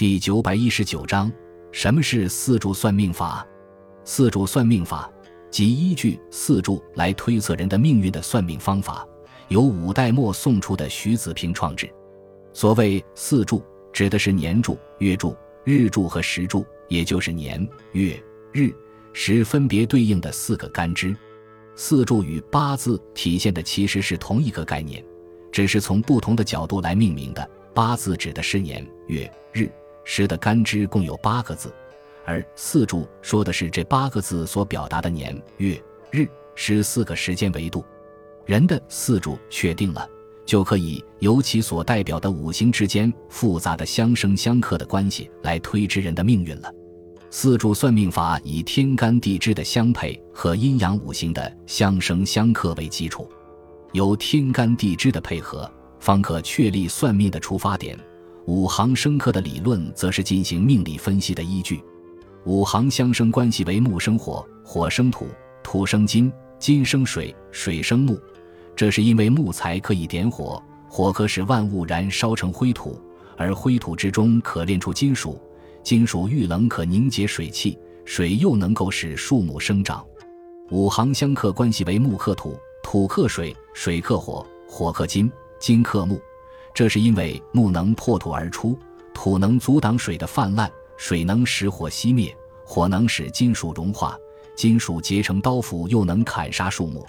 第九百一十九章：什么是四柱算命法？四柱算命法即依据四柱来推测人的命运的算命方法，由五代末宋初的徐子平创制。所谓四柱，指的是年柱、月柱、日柱和时柱，也就是年、月、日、时分别对应的四个干支。四柱与八字体现的其实是同一个概念，只是从不同的角度来命名的。八字指的是年、月、日。时的干支共有八个字，而四柱说的是这八个字所表达的年、月、日、时四个时间维度。人的四柱确定了，就可以由其所代表的五行之间复杂的相生相克的关系来推知人的命运了。四柱算命法以天干地支的相配和阴阳五行的相生相克为基础，由天干地支的配合，方可确立算命的出发点。五行生克的理论，则是进行命理分析的依据。五行相生关系为木生火，火生土，土生金，金生水，水生木。这是因为木材可以点火，火可使万物燃烧成灰土，而灰土之中可炼出金属，金属遇冷可凝结水汽，水又能够使树木生长。五行相克关系为木克土，土克水，水克火，火克金，金克木。这是因为木能破土而出，土能阻挡水的泛滥，水能使火熄灭，火能使金属融化，金属结成刀斧又能砍杀树木。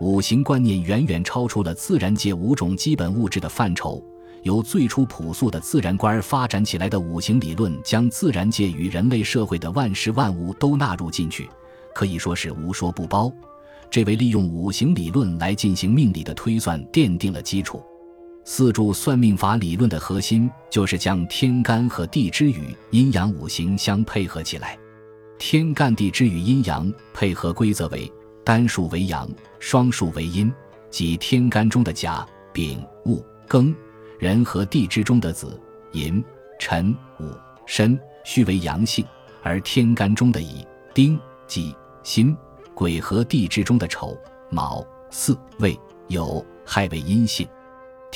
五行观念远远超出了自然界五种基本物质的范畴，由最初朴素的自然观发展起来的五行理论，将自然界与人类社会的万事万物都纳入进去，可以说是无说不包。这为利用五行理论来进行命理的推算奠定了基础。四柱算命法理论的核心就是将天干和地支与阴阳五行相配合起来。天干地支与阴阳配合规则为：单数为阳，双数为阴，即天干中的甲、丙、戊、庚；人和地支中的子、寅、辰、午、申、戌为阳性，而天干中的乙、丁、己、辛、癸和地支中的丑、卯、巳、未、酉、亥为阴性。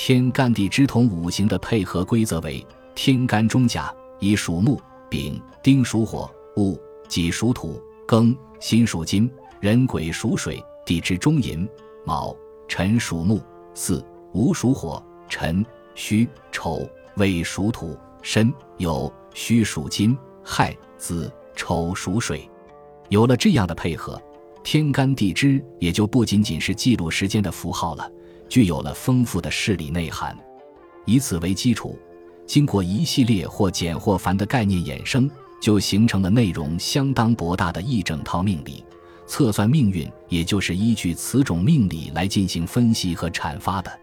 天干地支同五行的配合规则为：天干中甲以属木，丙丁属火，戊己属土，庚辛属金，壬癸属水。地支中寅卯辰属木，巳午属火，辰戌丑未属土，申酉戌属金，亥子丑属水。有了这样的配合，天干地支也就不仅仅是记录时间的符号了。具有了丰富的事理内涵，以此为基础，经过一系列或简或繁的概念衍生，就形成了内容相当博大的一整套命理。测算命运，也就是依据此种命理来进行分析和阐发的。